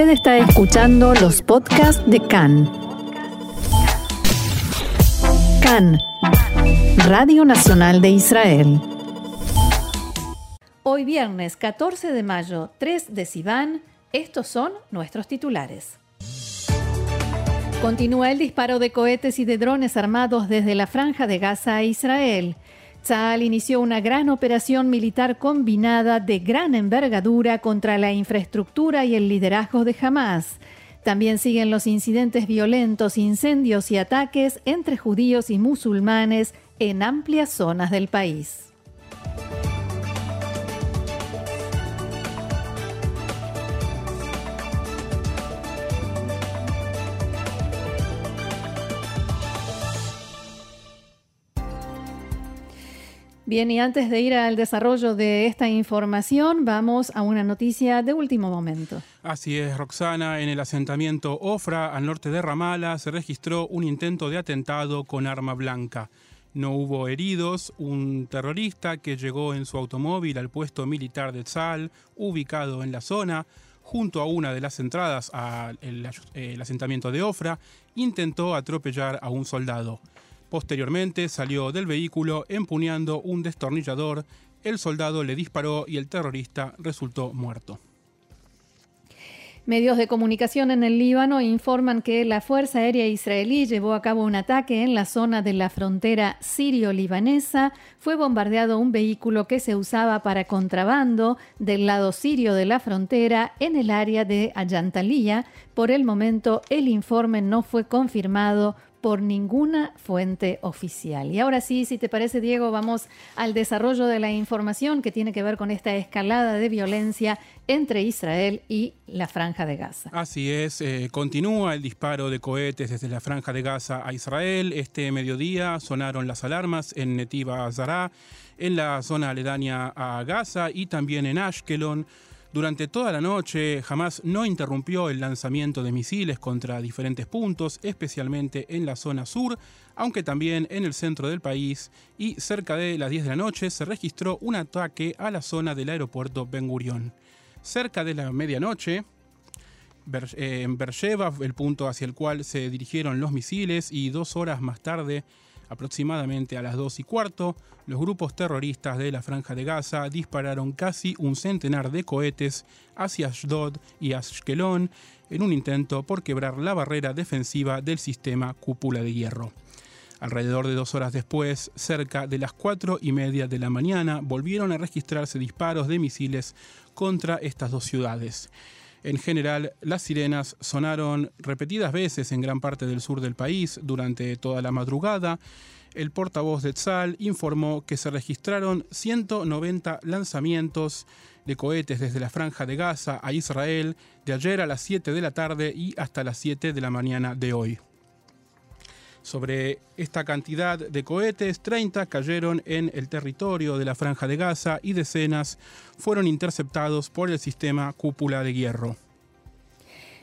Usted está escuchando los podcasts de CAN. CAN, Radio Nacional de Israel. Hoy viernes 14 de mayo, 3 de Sivan, estos son nuestros titulares. Continúa el disparo de cohetes y de drones armados desde la franja de Gaza a Israel. Tzal inició una gran operación militar combinada de gran envergadura contra la infraestructura y el liderazgo de Hamas. También siguen los incidentes violentos, incendios y ataques entre judíos y musulmanes en amplias zonas del país. Bien, y antes de ir al desarrollo de esta información, vamos a una noticia de último momento. Así es, Roxana. En el asentamiento Ofra, al norte de Ramala, se registró un intento de atentado con arma blanca. No hubo heridos. Un terrorista que llegó en su automóvil al puesto militar de Tzal, ubicado en la zona, junto a una de las entradas al asentamiento de Ofra, intentó atropellar a un soldado. Posteriormente salió del vehículo empuñando un destornillador, el soldado le disparó y el terrorista resultó muerto. Medios de comunicación en el Líbano informan que la Fuerza Aérea Israelí llevó a cabo un ataque en la zona de la frontera sirio-libanesa. Fue bombardeado un vehículo que se usaba para contrabando del lado sirio de la frontera en el área de Ayantalía. Por el momento, el informe no fue confirmado por ninguna fuente oficial. Y ahora sí, si te parece, Diego, vamos al desarrollo de la información que tiene que ver con esta escalada de violencia entre Israel y la Franja de Gaza. Así es, eh, continúa el disparo de cohetes desde la Franja de Gaza a Israel. Este mediodía sonaron las alarmas en Netiva Zara, en la zona aledaña a Gaza y también en Ashkelon. Durante toda la noche, Hamas no interrumpió el lanzamiento de misiles contra diferentes puntos, especialmente en la zona sur, aunque también en el centro del país, y cerca de las 10 de la noche se registró un ataque a la zona del aeropuerto Ben Gurion. Cerca de la medianoche, eh, en Beersheba, el punto hacia el cual se dirigieron los misiles, y dos horas más tarde, Aproximadamente a las 2 y cuarto, los grupos terroristas de la Franja de Gaza dispararon casi un centenar de cohetes hacia Ashdod y Ashkelon en un intento por quebrar la barrera defensiva del sistema cúpula de hierro. Alrededor de dos horas después, cerca de las cuatro y media de la mañana, volvieron a registrarse disparos de misiles contra estas dos ciudades. En general, las sirenas sonaron repetidas veces en gran parte del sur del país durante toda la madrugada. El portavoz de Tzal informó que se registraron 190 lanzamientos de cohetes desde la franja de Gaza a Israel de ayer a las 7 de la tarde y hasta las 7 de la mañana de hoy. Sobre esta cantidad de cohetes, 30 cayeron en el territorio de la Franja de Gaza y decenas fueron interceptados por el sistema cúpula de hierro.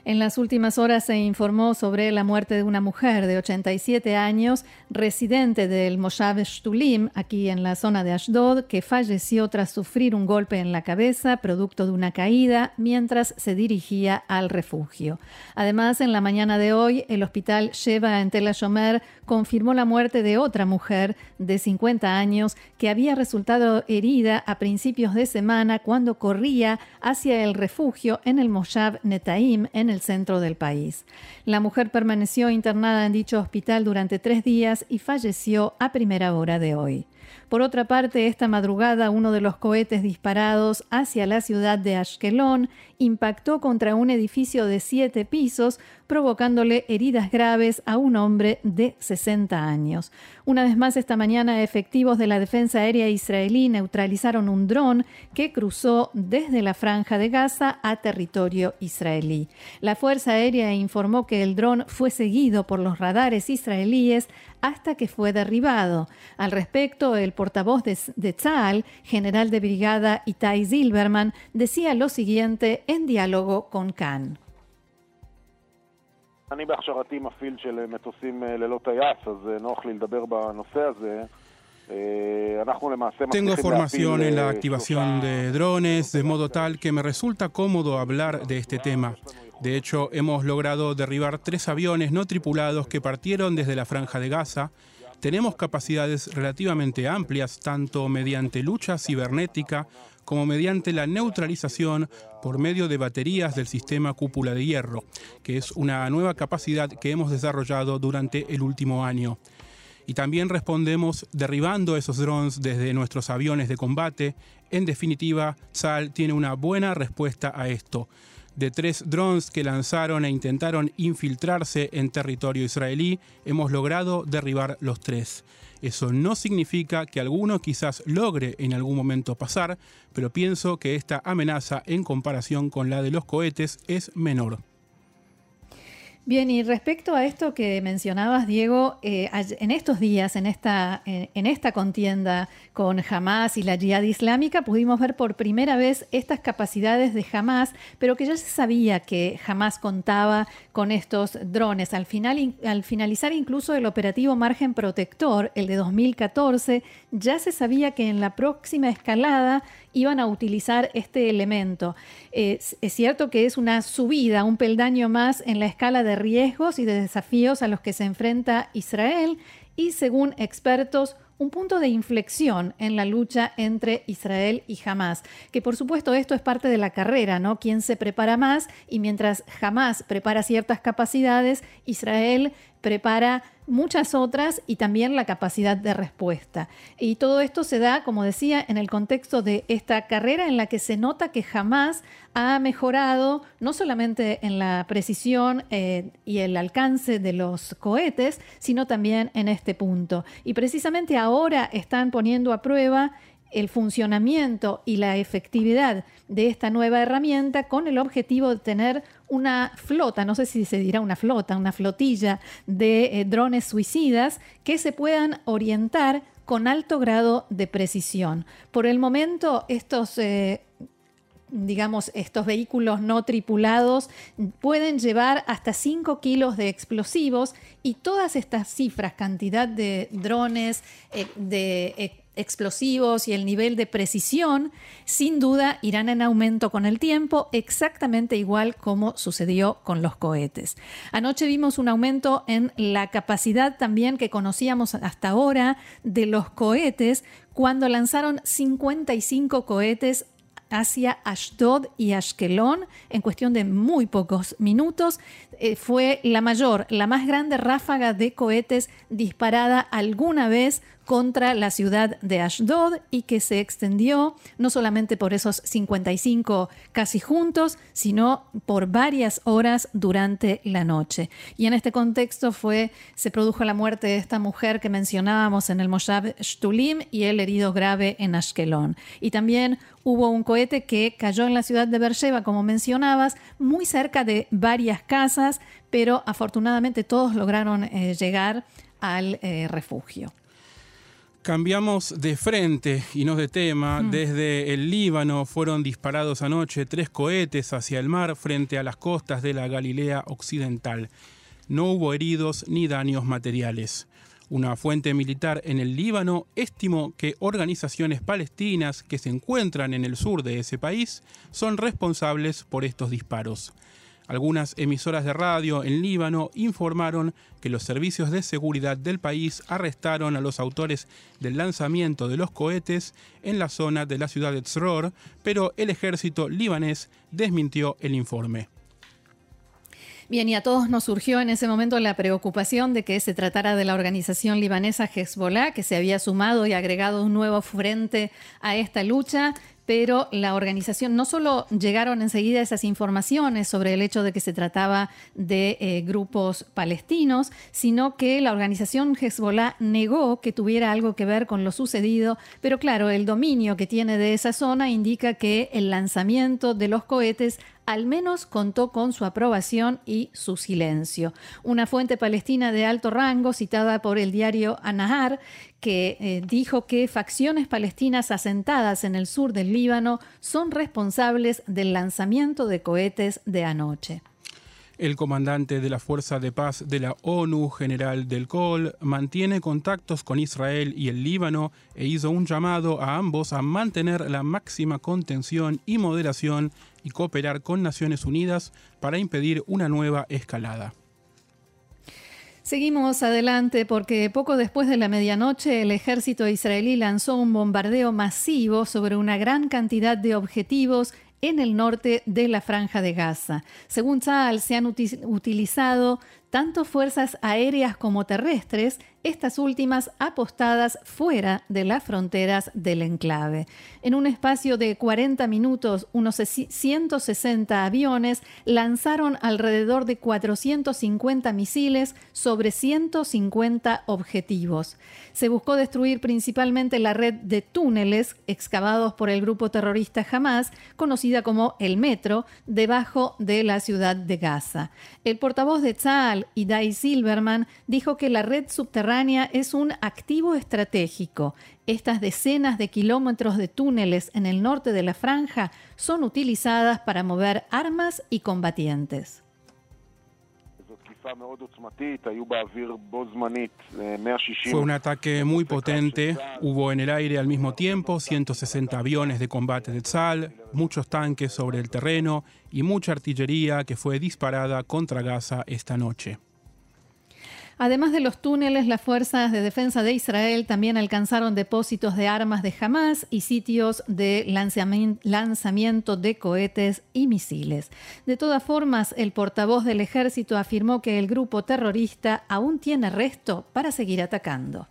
En las últimas horas se informó sobre la muerte de una mujer de 87 años, residente del Moshav Shtulim, aquí en la zona de Ashdod, que falleció tras sufrir un golpe en la cabeza, producto de una caída, mientras se dirigía al refugio. Además, en la mañana de hoy, el hospital Sheva en Tel Ashomer confirmó la muerte de otra mujer de 50 años que había resultado herida a principios de semana cuando corría hacia el refugio en el Moshav Netaim, en el centro del país. La mujer permaneció internada en dicho hospital durante tres días y falleció a primera hora de hoy. Por otra parte, esta madrugada uno de los cohetes disparados hacia la ciudad de Ashkelon impactó contra un edificio de siete pisos, provocándole heridas graves a un hombre de 60 años. Una vez más, esta mañana, efectivos de la Defensa Aérea Israelí neutralizaron un dron que cruzó desde la franja de Gaza a territorio israelí. La Fuerza Aérea informó que el dron fue seguido por los radares israelíes hasta que fue derribado. Al respecto, el portavoz de, de Tzal, general de brigada Itai Zilberman, decía lo siguiente en diálogo con Khan. Tengo formación en la activación de drones, de modo tal que me resulta cómodo hablar de este tema. De hecho, hemos logrado derribar tres aviones no tripulados que partieron desde la franja de Gaza. Tenemos capacidades relativamente amplias, tanto mediante lucha cibernética como mediante la neutralización por medio de baterías del sistema cúpula de hierro, que es una nueva capacidad que hemos desarrollado durante el último año. Y también respondemos derribando esos drones desde nuestros aviones de combate. En definitiva, SAL tiene una buena respuesta a esto de tres drones que lanzaron e intentaron infiltrarse en territorio israelí, hemos logrado derribar los tres. Eso no significa que alguno quizás logre en algún momento pasar, pero pienso que esta amenaza en comparación con la de los cohetes es menor. Bien, y respecto a esto que mencionabas, Diego, eh, en estos días, en esta, en esta contienda con Hamas y la Jihad Islámica, pudimos ver por primera vez estas capacidades de Hamas, pero que ya se sabía que Hamas contaba con estos drones. Al, final, al finalizar incluso el operativo Margen Protector, el de 2014, ya se sabía que en la próxima escalada iban a utilizar este elemento. es cierto que es una subida, un peldaño más en la escala de riesgos y de desafíos a los que se enfrenta Israel y, según expertos, un punto de inflexión en la lucha entre Israel y Hamas. Que por supuesto esto es parte de la carrera, ¿no? Quién se prepara más y mientras Hamas prepara ciertas capacidades, Israel prepara muchas otras y también la capacidad de respuesta. Y todo esto se da, como decía, en el contexto de esta carrera en la que se nota que jamás ha mejorado no solamente en la precisión eh, y el alcance de los cohetes, sino también en este punto. Y precisamente ahora están poniendo a prueba el funcionamiento y la efectividad de esta nueva herramienta con el objetivo de tener una flota, no sé si se dirá una flota, una flotilla de eh, drones suicidas que se puedan orientar con alto grado de precisión. Por el momento, estos eh, digamos, estos vehículos no tripulados pueden llevar hasta 5 kilos de explosivos y todas estas cifras, cantidad de drones, eh, de explosivos y el nivel de precisión, sin duda irán en aumento con el tiempo, exactamente igual como sucedió con los cohetes. Anoche vimos un aumento en la capacidad también que conocíamos hasta ahora de los cohetes cuando lanzaron 55 cohetes hacia Ashdod y Ashkelon en cuestión de muy pocos minutos. Eh, fue la mayor, la más grande ráfaga de cohetes disparada alguna vez contra la ciudad de Ashdod y que se extendió no solamente por esos 55 casi juntos, sino por varias horas durante la noche. Y en este contexto fue, se produjo la muerte de esta mujer que mencionábamos en el Moshav Shtulim y el herido grave en Ashkelon. Y también hubo un cohete que cayó en la ciudad de Beersheba, como mencionabas, muy cerca de varias casas, pero afortunadamente todos lograron eh, llegar al eh, refugio. Cambiamos de frente y no de tema. Mm. Desde el Líbano fueron disparados anoche tres cohetes hacia el mar frente a las costas de la Galilea Occidental. No hubo heridos ni daños materiales. Una fuente militar en el Líbano estimó que organizaciones palestinas que se encuentran en el sur de ese país son responsables por estos disparos. Algunas emisoras de radio en Líbano informaron que los servicios de seguridad del país arrestaron a los autores del lanzamiento de los cohetes en la zona de la ciudad de Tzror, pero el ejército libanés desmintió el informe. Bien, y a todos nos surgió en ese momento la preocupación de que se tratara de la organización libanesa Hezbollah, que se había sumado y agregado un nuevo frente a esta lucha pero la organización no solo llegaron enseguida esas informaciones sobre el hecho de que se trataba de eh, grupos palestinos, sino que la organización Hezbollah negó que tuviera algo que ver con lo sucedido, pero claro, el dominio que tiene de esa zona indica que el lanzamiento de los cohetes al menos contó con su aprobación y su silencio. Una fuente palestina de alto rango, citada por el diario Anahar, que eh, dijo que facciones palestinas asentadas en el sur del Líbano son responsables del lanzamiento de cohetes de anoche. El comandante de la Fuerza de Paz de la ONU, general del COL, mantiene contactos con Israel y el Líbano e hizo un llamado a ambos a mantener la máxima contención y moderación y cooperar con Naciones Unidas para impedir una nueva escalada. Seguimos adelante porque poco después de la medianoche el ejército israelí lanzó un bombardeo masivo sobre una gran cantidad de objetivos en el norte de la franja de Gaza. Según Tzal, se han utilizado tanto fuerzas aéreas como terrestres, estas últimas apostadas fuera de las fronteras del enclave. En un espacio de 40 minutos, unos 160 aviones lanzaron alrededor de 450 misiles sobre 150 objetivos. Se buscó destruir principalmente la red de túneles excavados por el grupo terrorista Hamas, conocida como el Metro, debajo de la ciudad de Gaza. El portavoz de Tzal, Idai Silverman, dijo que la red subterránea es un activo estratégico. Estas decenas de kilómetros de túneles en el norte de la franja son utilizadas para mover armas y combatientes. Fue un ataque muy potente. Hubo en el aire al mismo tiempo 160 aviones de combate de Tzal, muchos tanques sobre el terreno y mucha artillería que fue disparada contra Gaza esta noche. Además de los túneles, las fuerzas de defensa de Israel también alcanzaron depósitos de armas de Hamas y sitios de lanzamiento de cohetes y misiles. De todas formas, el portavoz del ejército afirmó que el grupo terrorista aún tiene resto para seguir atacando.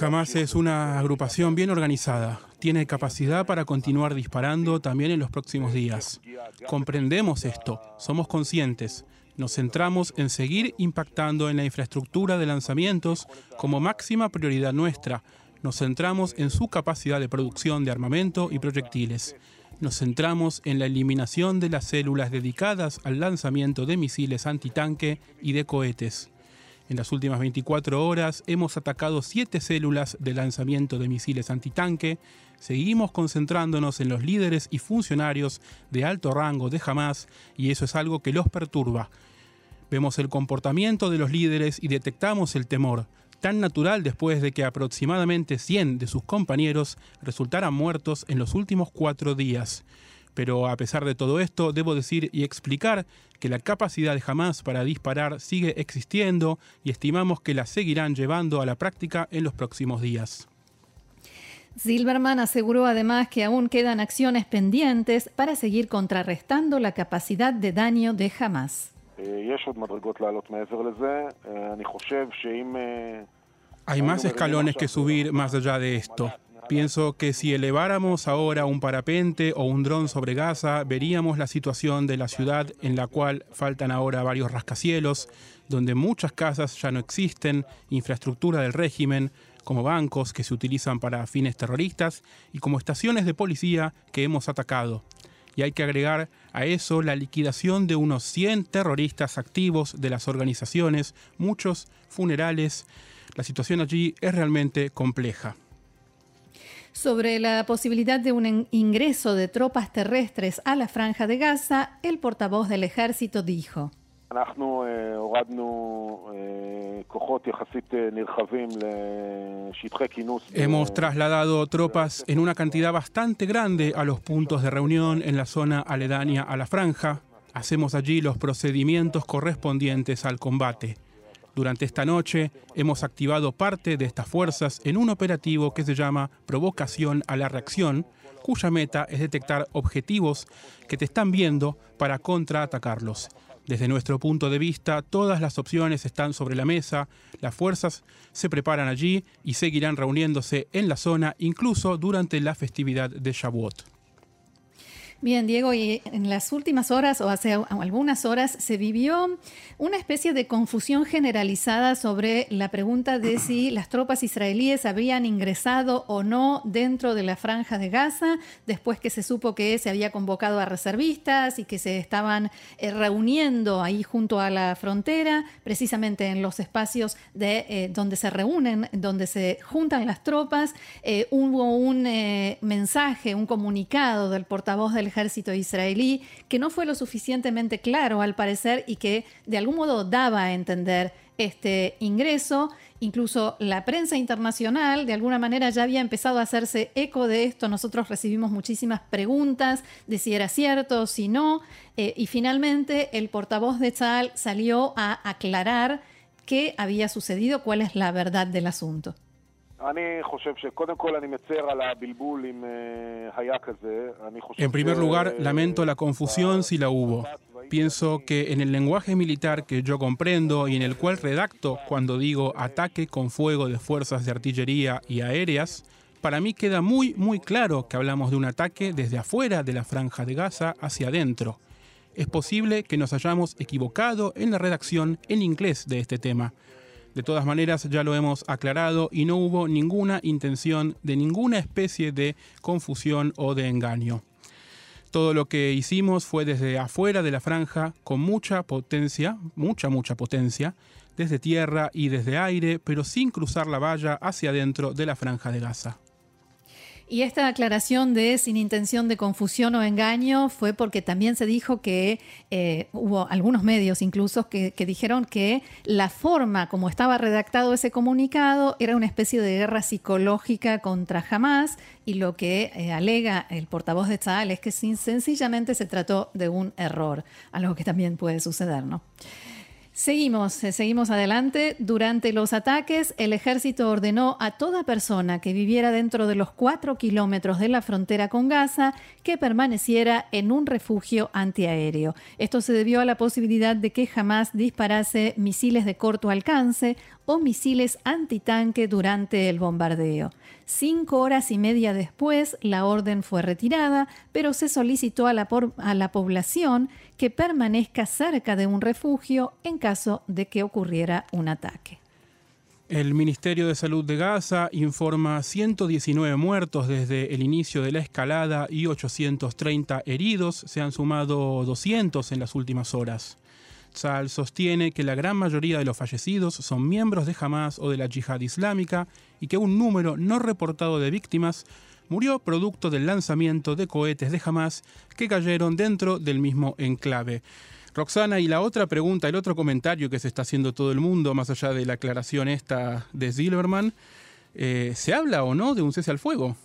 Hamas es una agrupación bien organizada. Tiene capacidad para continuar disparando también en los próximos días. Comprendemos esto, somos conscientes. Nos centramos en seguir impactando en la infraestructura de lanzamientos como máxima prioridad nuestra. Nos centramos en su capacidad de producción de armamento y proyectiles nos centramos en la eliminación de las células dedicadas al lanzamiento de misiles antitanque y de cohetes. En las últimas 24 horas hemos atacado siete células de lanzamiento de misiles antitanque. Seguimos concentrándonos en los líderes y funcionarios de alto rango de Hamas y eso es algo que los perturba. Vemos el comportamiento de los líderes y detectamos el temor, tan natural después de que aproximadamente 100 de sus compañeros resultaran muertos en los últimos cuatro días. Pero a pesar de todo esto, debo decir y explicar que la capacidad de Hamas para disparar sigue existiendo y estimamos que la seguirán llevando a la práctica en los próximos días. Silverman aseguró además que aún quedan acciones pendientes para seguir contrarrestando la capacidad de daño de Hamas. Hay más escalones que subir más allá de esto. Pienso que si eleváramos ahora un parapente o un dron sobre Gaza, veríamos la situación de la ciudad en la cual faltan ahora varios rascacielos, donde muchas casas ya no existen, infraestructura del régimen, como bancos que se utilizan para fines terroristas y como estaciones de policía que hemos atacado. Y hay que agregar a eso la liquidación de unos 100 terroristas activos de las organizaciones, muchos funerales. La situación allí es realmente compleja sobre la posibilidad de un ingreso de tropas terrestres a la franja de Gaza, el portavoz del ejército dijo. Hemos trasladado tropas en una cantidad bastante grande a los puntos de reunión en la zona aledaña a la franja. Hacemos allí los procedimientos correspondientes al combate. Durante esta noche hemos activado parte de estas fuerzas en un operativo que se llama Provocación a la Reacción, cuya meta es detectar objetivos que te están viendo para contraatacarlos. Desde nuestro punto de vista, todas las opciones están sobre la mesa, las fuerzas se preparan allí y seguirán reuniéndose en la zona incluso durante la festividad de Shavuot. Bien, Diego, y en las últimas horas o hace algunas horas se vivió una especie de confusión generalizada sobre la pregunta de si las tropas israelíes habían ingresado o no dentro de la franja de Gaza, después que se supo que se había convocado a reservistas y que se estaban eh, reuniendo ahí junto a la frontera, precisamente en los espacios de, eh, donde se reúnen, donde se juntan las tropas. Eh, hubo un mensaje, un comunicado del portavoz del ejército israelí, que no fue lo suficientemente claro al parecer y que de algún modo daba a entender este ingreso. Incluso la prensa internacional de alguna manera ya había empezado a hacerse eco de esto. Nosotros recibimos muchísimas preguntas de si era cierto, si no. Eh, y finalmente el portavoz de Tzal salió a aclarar qué había sucedido, cuál es la verdad del asunto. En primer lugar, lamento la confusión si la hubo. Pienso que en el lenguaje militar que yo comprendo y en el cual redacto cuando digo ataque con fuego de fuerzas de artillería y aéreas, para mí queda muy, muy claro que hablamos de un ataque desde afuera de la franja de Gaza hacia adentro. Es posible que nos hayamos equivocado en la redacción en inglés de este tema. De todas maneras, ya lo hemos aclarado y no hubo ninguna intención de ninguna especie de confusión o de engaño. Todo lo que hicimos fue desde afuera de la franja, con mucha potencia, mucha, mucha potencia, desde tierra y desde aire, pero sin cruzar la valla hacia adentro de la franja de Gaza. Y esta aclaración de sin intención de confusión o engaño fue porque también se dijo que eh, hubo algunos medios incluso que, dijeron que la forma como estaba redactado ese comunicado era una especie de guerra psicológica contra Hamas y lo que eh, alega el portavoz de Tzal es que sencillamente se trató de un error, algo que también puede suceder, ¿no? Seguimos, eh, seguimos adelante. Durante los ataques, el ejército ordenó a toda persona que viviera dentro de los cuatro kilómetros de la frontera con Gaza que permaneciera en un refugio antiaéreo. Esto se debió a la posibilidad de que jamás disparase misiles de corto alcance o misiles antitanque durante el bombardeo. Cinco horas y media después, la orden fue retirada, pero se solicitó a la, población que permanezca cerca de un refugio en caso de que ocurriera un ataque. El Ministerio de Salud de Gaza informa 119 muertos desde el inicio de la escalada y 830 heridos. Se han sumado 200 en las últimas horas. Sostiene que la gran mayoría de los fallecidos son miembros de Hamas o de la yihad islámica y que un número no reportado de víctimas murió producto del lanzamiento de cohetes de Hamas que cayeron dentro del mismo enclave. Roxana, y la otra pregunta, el otro comentario que se está haciendo todo el mundo, más allá de la aclaración esta de Zilberman, eh, ¿se habla o no de un cese al fuego?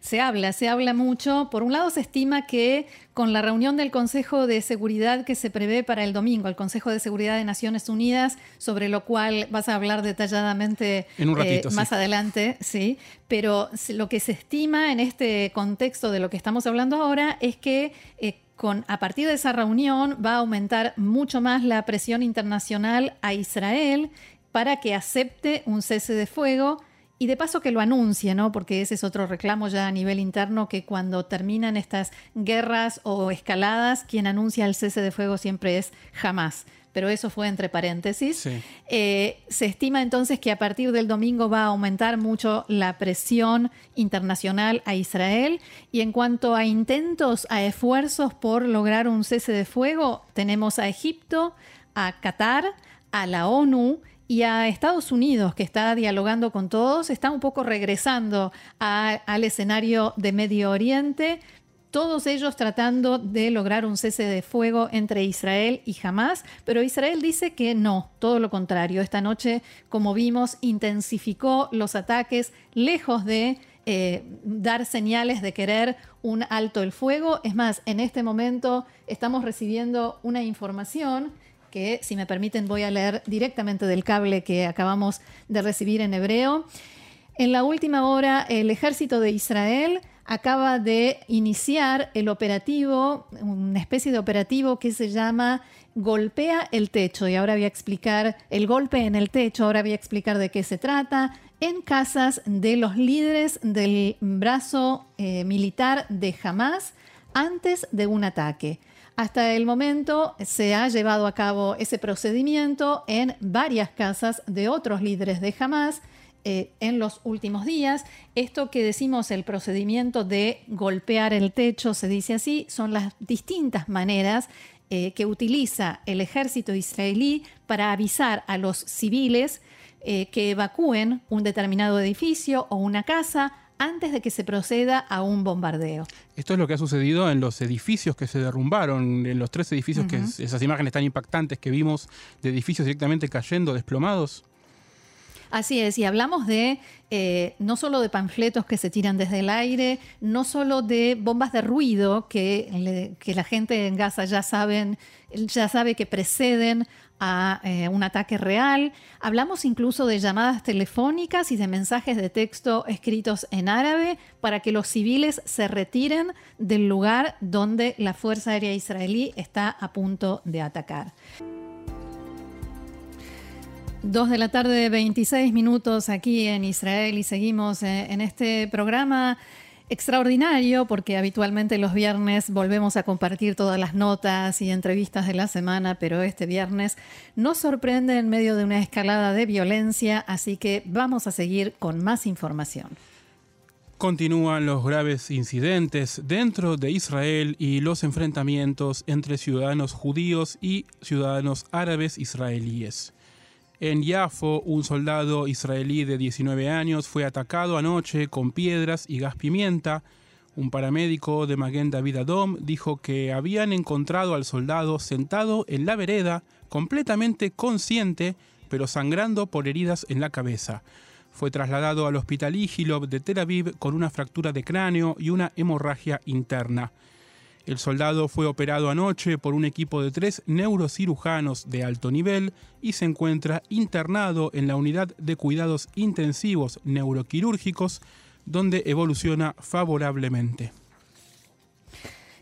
Se habla, se habla mucho. Por un lado, se estima que con la reunión del Consejo de Seguridad que se prevé para el domingo, el Consejo de Seguridad de Naciones Unidas, sobre lo cual vas a hablar detalladamente eh, más adelante, sí. Pero lo que se estima en este contexto de lo que estamos hablando ahora es que eh, con, a partir de esa reunión va a aumentar mucho más la presión internacional a Israel para que acepte un cese de fuego y de paso que lo anuncie, ¿no? Porque ese es otro reclamo ya a nivel interno, que cuando terminan estas guerras o escaladas, quien anuncia el cese de fuego siempre es jamás. Pero eso fue entre paréntesis. Eh, se estima entonces que a partir del domingo va a aumentar mucho la presión internacional a Israel. Y en cuanto a intentos, a esfuerzos por lograr un cese de fuego, tenemos a Egipto, a Qatar, a la ONU y a Estados Unidos, que está dialogando con todos, está un poco regresando al escenario de Medio Oriente, todos ellos tratando de lograr un cese de fuego entre Israel y Hamas, pero Israel dice que no, todo lo contrario. Esta noche, como vimos, intensificó los ataques lejos de eh, dar señales de querer un alto el fuego. Es más, en este momento estamos recibiendo una información que si me permiten voy a leer directamente del cable que acabamos de recibir en hebreo. En la última hora, el ejército de Israel acaba de iniciar el operativo, una especie de operativo que se llama Golpea el techo. Y ahora voy a explicar el golpe en el techo, ahora voy a explicar de qué se trata. En casas de los líderes del brazo eh, militar de Hamas antes de un ataque. Hasta el momento se ha llevado a cabo ese procedimiento en varias casas de otros líderes de Hamas eh, en los últimos días. Esto que decimos, el procedimiento de golpear el techo, se dice así, son las distintas maneras eh, que utiliza el ejército israelí para avisar a los civiles eh, que evacúen un determinado edificio o una casa antes de que se proceda a un bombardeo. Esto es lo que ha sucedido en los edificios que se derrumbaron, en los tres edificios que esas imágenes tan impactantes que vimos de edificios directamente cayendo, desplomados. Así es, y hablamos de eh, no solo de panfletos que se tiran desde el aire, no solo de bombas de ruido que, que la gente en Gaza ya saben, ya sabe que preceden a eh, un ataque real. Hablamos incluso de llamadas telefónicas y de mensajes de texto escritos en árabe para que los civiles se retiren del lugar donde la Fuerza Aérea Israelí está a punto de atacar. Dos de la tarde, 26 minutos aquí en Israel y seguimos eh, en este programa extraordinario porque habitualmente los viernes volvemos a compartir todas las notas y entrevistas de la semana, pero este viernes nos sorprende en medio de una escalada de violencia, así que vamos a seguir con más información. Continúan los graves incidentes dentro de Israel y los enfrentamientos entre ciudadanos judíos y ciudadanos árabes israelíes. En Yafo, un soldado israelí de 19 años fue atacado anoche con piedras y gas pimienta. Un paramédico de Maguen David Adom dijo que habían encontrado al soldado sentado en la vereda, completamente consciente, pero sangrando por heridas en la cabeza. Fue trasladado al hospital Igilov de Tel Aviv con una fractura de cráneo y una hemorragia interna. El soldado fue operado anoche por un equipo de tres neurocirujanos de alto nivel y se encuentra internado en la unidad de cuidados intensivos neuroquirúrgicos, donde evoluciona favorablemente.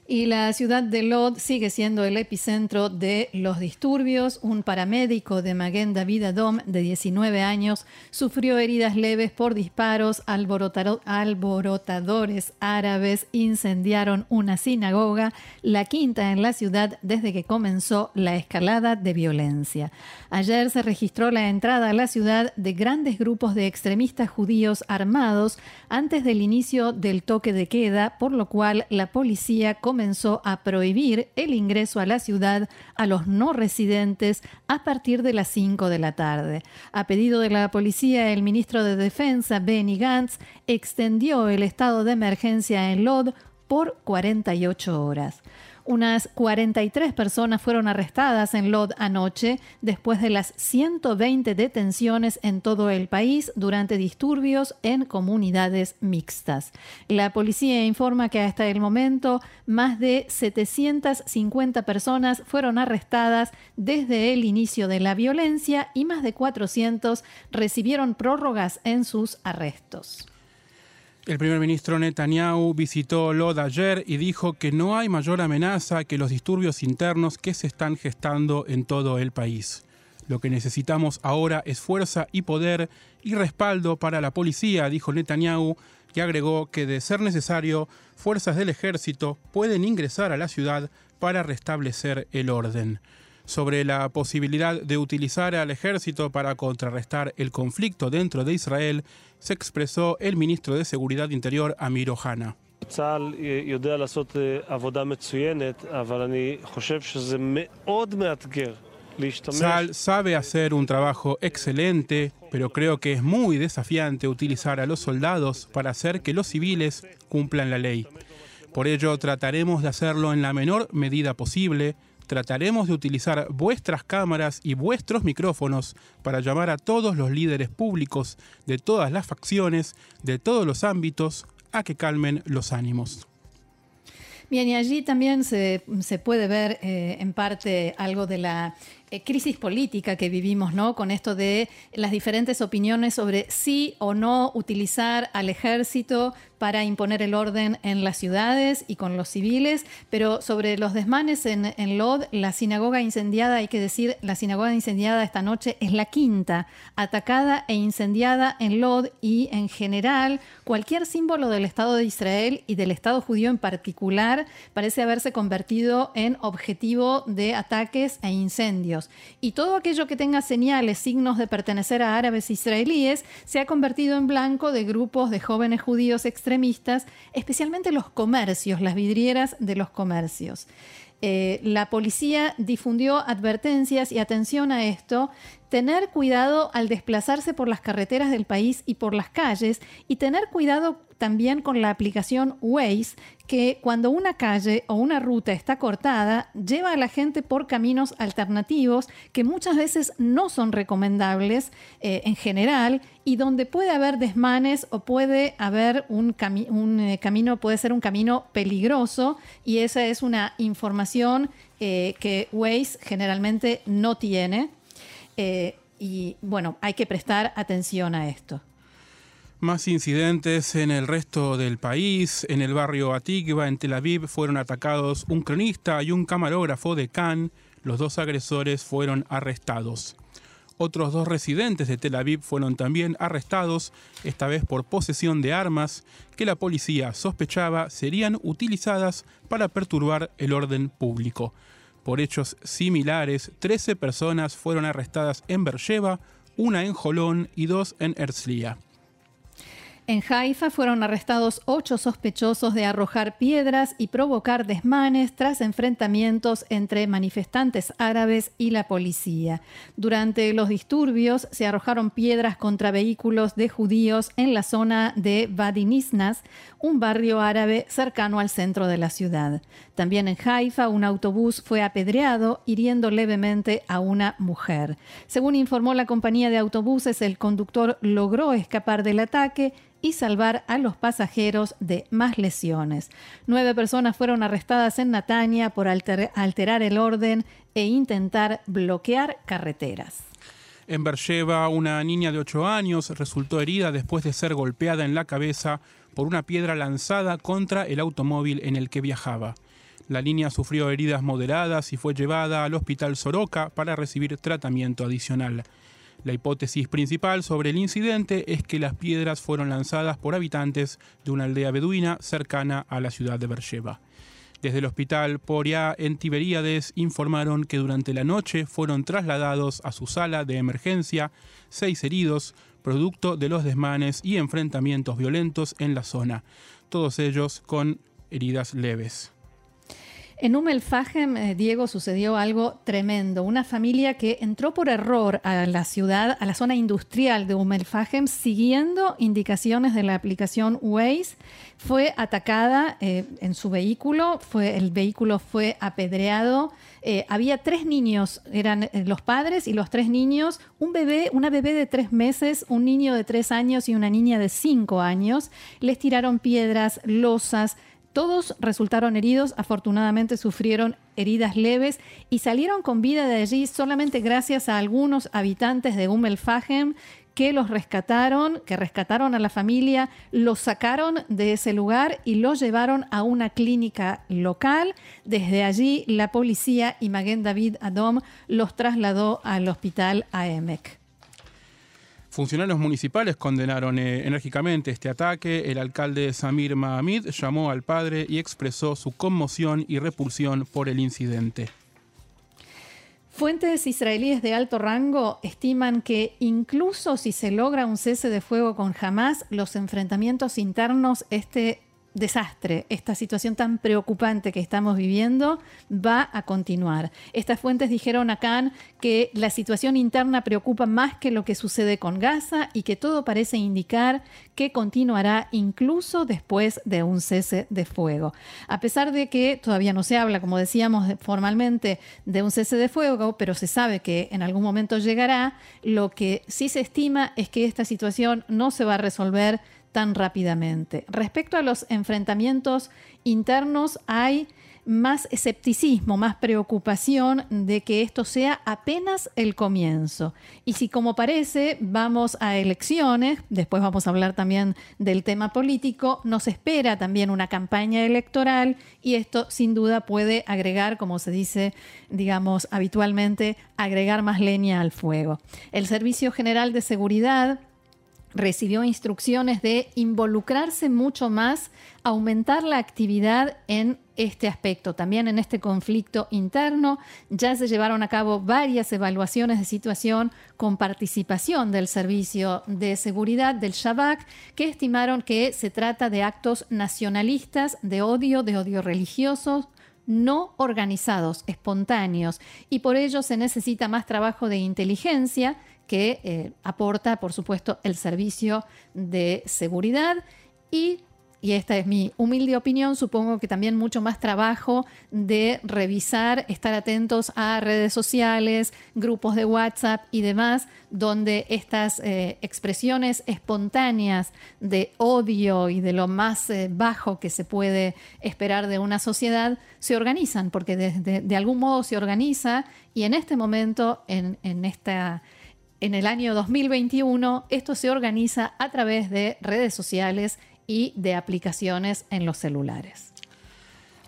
Y la ciudad de Lod sigue siendo el epicentro de los disturbios. Un paramédico de Maguen David de 19 años, sufrió heridas leves por disparos. alborotadores árabes incendiaron una sinagoga, la quinta en la ciudad desde que comenzó la escalada de violencia. Ayer se registró la entrada a la ciudad de grandes grupos de extremistas judíos armados antes del inicio del toque de queda, por lo cual la policía comenzó a prohibir el ingreso a la ciudad a los no residentes a partir de las 5 de la tarde. A pedido de la policía, el ministro de Defensa, Benny Gantz, extendió el estado de emergencia en Lod por 48 horas. Unas 43 personas fueron arrestadas en Lod anoche después de las 120 detenciones en todo el país durante disturbios en comunidades mixtas. La policía informa que hasta el momento más de 750 personas fueron arrestadas desde el inicio de la violencia y más de 400 recibieron prórrogas en sus arrestos. El primer ministro Netanyahu visitó Lod ayer y dijo que no hay mayor amenaza que los disturbios internos que se están gestando en todo el país. Lo que necesitamos ahora es fuerza y poder y respaldo para la policía, dijo Netanyahu, que agregó que de ser necesario, fuerzas del ejército pueden ingresar a la ciudad para restablecer el orden sobre la posibilidad de utilizar al ejército para contrarrestar el conflicto dentro de Israel, se expresó el ministro de Seguridad Interior Amir Ohana. Sal sabe hacer un trabajo excelente, pero creo que es muy desafiante utilizar a los soldados para hacer que los civiles cumplan la ley. Por ello trataremos de hacerlo en la menor medida posible, trataremos de utilizar vuestras cámaras y vuestros micrófonos para llamar a todos los líderes públicos de todas las facciones, de todos los ámbitos, a que calmen los ánimos. Bien, y allí también se, puede ver eh, en parte algo de la eh, crisis política que vivimos, ¿no? Con esto de las diferentes opiniones sobre si o no utilizar al ejército para imponer el orden en las ciudades y con los civiles, pero sobre los desmanes en, Lod, la sinagoga incendiada, hay que decir, la sinagoga incendiada esta noche es la quinta, atacada e incendiada en Lod y en general cualquier símbolo del Estado de Israel y del Estado judío en particular parece haberse convertido en objetivo de ataques e incendios. Y todo aquello que tenga señales, signos de pertenecer a árabes israelíes, se ha convertido en blanco de grupos de jóvenes judíos especialmente los comercios, las vidrieras de los comercios. Eh, la policía difundió advertencias y atención a esto, tener cuidado al desplazarse por las carreteras del país y por las calles y tener cuidado también con la aplicación Waze, que cuando una calle o una ruta está cortada, lleva a la gente por caminos alternativos que muchas veces no son recomendables eh, en general y donde puede haber desmanes o puede haber un, eh, camino, puede ser un camino peligroso y esa es una información eh, que Waze generalmente no tiene. y bueno, hay que prestar atención a esto. Más incidentes en el resto del país. En el barrio Atikva, en Tel Aviv, fueron atacados un cronista y un camarógrafo de Cannes. Los dos agresores fueron arrestados. Otros dos residentes de Tel Aviv fueron también arrestados, esta vez por posesión de armas que la policía sospechaba serían utilizadas para perturbar el orden público. Por hechos similares, 13 personas fueron arrestadas en Beersheba, una en Jolón y dos en Herzliya. En Haifa fueron arrestados ocho sospechosos de arrojar piedras y provocar desmanes tras enfrentamientos entre manifestantes árabes y la policía. Durante los disturbios se arrojaron piedras contra vehículos de judíos en la zona de Badinisnas, un barrio árabe cercano al centro de la ciudad. También en Haifa un autobús fue apedreado, hiriendo levemente a una mujer. Según informó la compañía de autobuses, el conductor logró escapar del ataque y salvar a los pasajeros de más lesiones. Nueve personas fueron arrestadas en Natania por alterar el orden e intentar bloquear carreteras. En Bercheva, una niña de 8 años resultó herida después de ser golpeada en la cabeza por una piedra lanzada contra el automóvil en el que viajaba. La niña sufrió heridas moderadas y fue llevada al hospital Soroka para recibir tratamiento adicional. La hipótesis principal sobre el incidente es que las piedras fueron lanzadas por habitantes de una aldea beduina cercana a la ciudad de Beersheba. Desde el hospital Poria en Tiberíades informaron que durante la noche fueron trasladados a su sala de emergencia seis heridos, producto de los desmanes y enfrentamientos violentos en la zona, todos ellos con heridas leves. En Umelfahem, eh, Diego, sucedió algo tremendo. Una familia que entró por error a la ciudad, a la zona industrial de Umelfahem, siguiendo indicaciones de la aplicación Waze, fue atacada eh, en su vehículo, fue, el vehículo fue apedreado. Eh, había tres niños, eran los padres y los tres niños, un bebé, una bebé de tres meses, un niño de tres años y una niña de cinco años. Les tiraron piedras, losas, todos resultaron heridos, afortunadamente sufrieron heridas leves y salieron con vida de allí solamente gracias a algunos habitantes de Umm que los rescataron, que rescataron a la familia, los sacaron de ese lugar y los llevaron a una clínica local. Desde allí la policía y Maguen David Adom los trasladó al hospital AEMEC. Funcionarios municipales condenaron eh, enérgicamente este ataque. El alcalde Samir Mahamid llamó al padre y expresó su conmoción y repulsión por el incidente. Fuentes israelíes de alto rango estiman que incluso si se logra un cese de fuego con Hamas, los enfrentamientos internos este desastre, esta situación tan preocupante que estamos viviendo va a continuar. Estas fuentes dijeron a Khan que la situación interna preocupa más que lo que sucede con Gaza y que todo parece indicar que continuará incluso después de un cese de fuego. A pesar de que todavía no se habla, como decíamos formalmente, de un cese de fuego, pero se sabe que en algún momento llegará, lo que sí se estima es que esta situación no se va a resolver tan rápidamente. Respecto a los enfrentamientos internos, hay más escepticismo, más preocupación de que esto sea apenas el comienzo. Y si como parece vamos a elecciones, después vamos a hablar también del tema político, nos espera también una campaña electoral y esto sin duda puede agregar, como se dice, digamos, habitualmente, agregar más leña al fuego. El Servicio General de Seguridad recibió instrucciones de involucrarse mucho más, aumentar la actividad en este aspecto, también en este conflicto interno. Ya se llevaron a cabo varias evaluaciones de situación con participación del Servicio de Seguridad del Shabak, que estimaron que se trata de actos nacionalistas, de odio, de odio religioso, no organizados, espontáneos, y por ello se necesita más trabajo de inteligencia que eh, aporta, por supuesto, el servicio de seguridad. Y y esta es mi humilde opinión, supongo que también mucho más trabajo de revisar, estar atentos a redes sociales, grupos de WhatsApp y demás, donde estas eh, expresiones espontáneas de odio y de lo más eh, bajo que se puede esperar de una sociedad se organizan, porque de, algún modo se organiza. Y en este momento, en, en esta en el año 2021 esto se organiza a través de redes sociales y de aplicaciones en los celulares.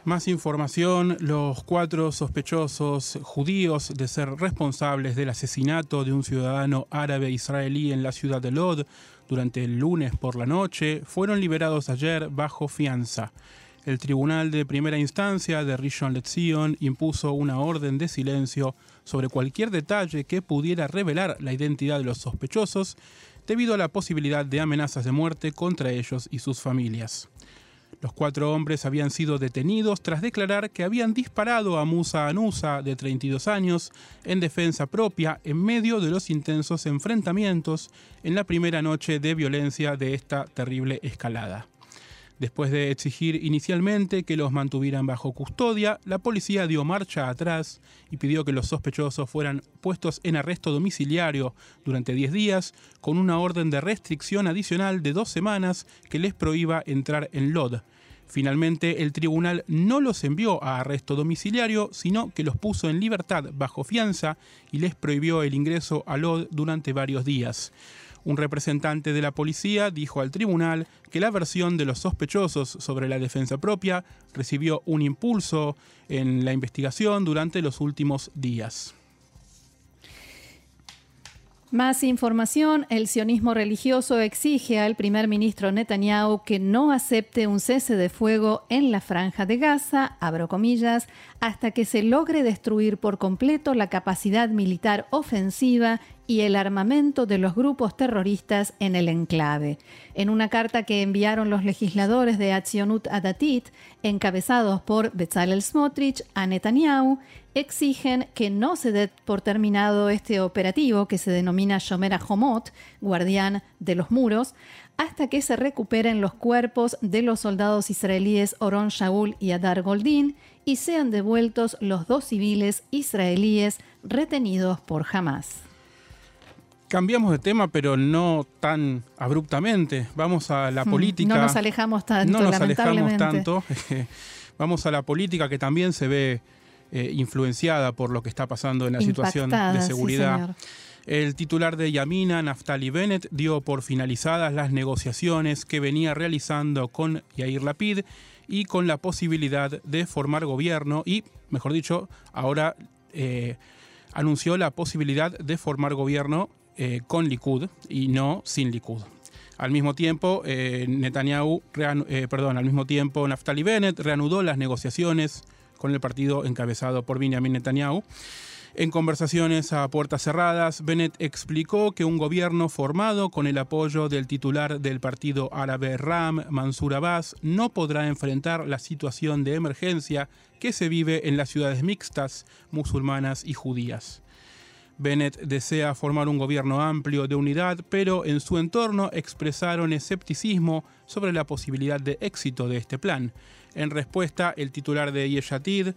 Más información, los cuatro sospechosos judíos de ser responsables del asesinato de un ciudadano árabe israelí en la ciudad de Lod durante el lunes por la noche fueron liberados ayer bajo fianza. El Tribunal de Primera Instancia de Rishon LeZion impuso una orden de silencio sobre cualquier detalle que pudiera revelar la identidad de los sospechosos debido a la posibilidad de amenazas de muerte contra ellos y sus familias. Los cuatro hombres habían sido detenidos tras declarar que habían disparado a Musa Anusa, de 32 años, en defensa propia en medio de los intensos enfrentamientos en la primera noche de violencia de esta terrible escalada. Después de exigir inicialmente que los mantuvieran bajo custodia, la policía dio marcha atrás y pidió que los sospechosos fueran puestos en arresto domiciliario durante 10 días, con una orden de restricción adicional de dos semanas que les prohíba entrar en LOD. Finalmente, el tribunal no los envió a arresto domiciliario, sino que los puso en libertad bajo fianza y les prohibió el ingreso a LOD durante varios días. Un representante de la policía dijo al tribunal que la versión de los sospechosos sobre la defensa propia recibió un impulso en la investigación durante los últimos días. Más información, el sionismo religioso exige al primer ministro Netanyahu que no acepte un cese de fuego en la franja de Gaza, abro comillas, hasta que se logre destruir por completo la capacidad militar ofensiva y el armamento de los grupos terroristas en el enclave. En una carta que enviaron los legisladores de Atzionut Adatit, encabezados por Bezalel Smotrich, a Netanyahu, exigen que no se dé por terminado este operativo que se denomina Shomer HaHomot, guardián de los muros, hasta que se recuperen los cuerpos de los soldados israelíes Oron Shaul y Adar Goldin y sean devueltos los dos civiles israelíes retenidos por Hamas. Cambiamos de tema, pero no tan abruptamente. Vamos a la hmm, política. No nos alejamos tanto. No nos alejamos tanto. Vamos a la política que también se ve eh, influenciada por lo que está pasando en la situación de seguridad. el titular de Yamina, Naftali Bennett, dio por finalizadas las negociaciones que venía realizando con Yair Lapid y con la posibilidad de formar gobierno y, mejor dicho, ahora eh, anunció la posibilidad de formar gobierno eh, con Likud y no sin Likud. Al mismo tiempo, eh, Netanyahu, eh, perdón, al mismo tiempo, Naftali Bennett reanudó las negociaciones con el partido encabezado por Benjamin Netanyahu. En conversaciones a puertas cerradas, Bennett explicó que un gobierno formado con el apoyo del titular del partido árabe Ram, Mansur Abbas, no podrá enfrentar la situación de emergencia que se vive en las ciudades mixtas, musulmanas y judías. Bennett desea formar un gobierno amplio de unidad, pero en su entorno expresaron escepticismo sobre la posibilidad de éxito de este plan. En respuesta, el titular de Yeshatid,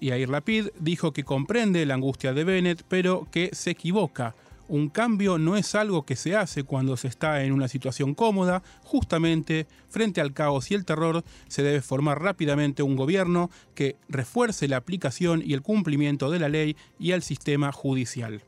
Yair Lapid, dijo que comprende la angustia de Bennett, pero que se equivoca un cambio no es algo que se hace cuando se está en una situación cómoda, justamente frente al caos y el terror se debe formar rápidamente un gobierno que refuerce la aplicación y el cumplimiento de la ley y el sistema judicial.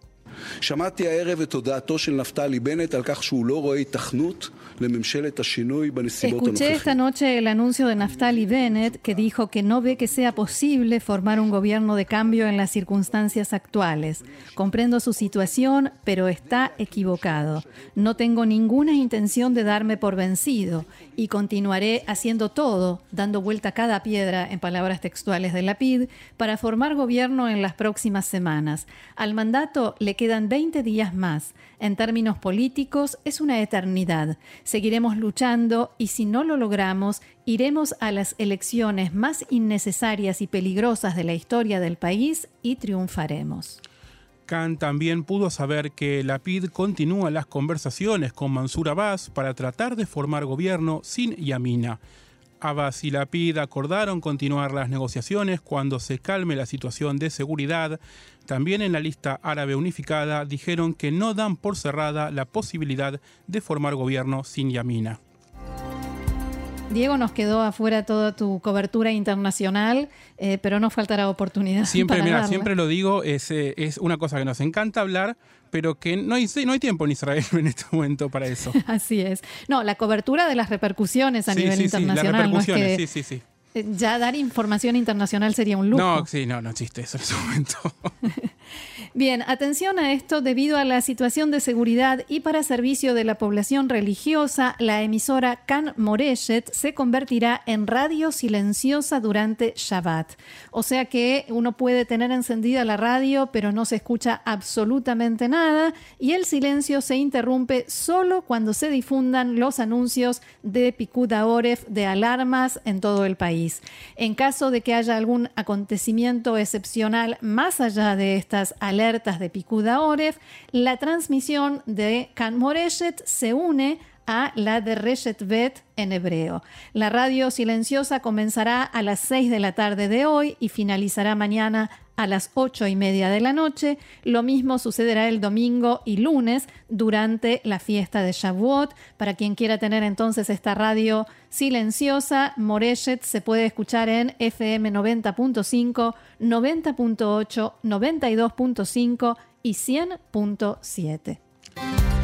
Escuché esta noche el anuncio de Naftali Bennett que dijo que no ve que sea posible formar un gobierno de cambio en las circunstancias actuales. Comprendo su situación, pero está equivocado. No tengo ninguna intención de darme por vencido y continuaré haciendo todo, dando vuelta a cada piedra, en palabras textuales de Lapid, para formar gobierno en las próximas semanas. Al mandato le queda quedan 20 días más. En términos políticos, es una eternidad. Seguiremos luchando y si no lo logramos, iremos a las elecciones más innecesarias y peligrosas de la historia del país y triunfaremos. Khan también pudo saber que la PID continúa las conversaciones con Mansur Abbas para tratar de formar gobierno sin Yamina. Abbas y la PID acordaron continuar las negociaciones cuando se calme la situación de seguridad. También en la lista árabe unificada dijeron que no dan por cerrada la posibilidad de formar gobierno sin Yamina. Diego, nos quedó afuera toda tu cobertura internacional, eh, pero no faltará oportunidad. Siempre, mira, siempre lo digo, es, eh, es una cosa que nos encanta hablar, pero que no hay, no hay tiempo en Israel en este momento para eso. Así es. No, la cobertura de las repercusiones a nivel internacional. las repercusiones, sí, sí, sí. Eh, ya dar información internacional sería un lujo. No, sí, no, no existe eso en ese momento. Bien, atención a esto debido a la situación de seguridad y para servicio de la población religiosa, la emisora Kan Moreshet se convertirá en radio silenciosa durante Shabbat. O sea que uno puede tener encendida la radio, pero no se escucha absolutamente nada y el silencio se interrumpe solo cuando se difundan los anuncios de Picuda Oref de alarmas en todo el país. En caso de que haya algún acontecimiento excepcional más allá de estas alertas, de Picuda Oref, la transmisión de Kan Moreshet se une a la de Reshet Bet en hebreo. La radio silenciosa comenzará a las 6 de la tarde de hoy y finalizará mañana a las 8 y media de la noche. Lo mismo sucederá el domingo y lunes durante la fiesta de Shavuot. Para quien quiera tener entonces esta radio silenciosa, Moreshet se puede escuchar en FM 90.5, 90.8, 92.5 y 100.7.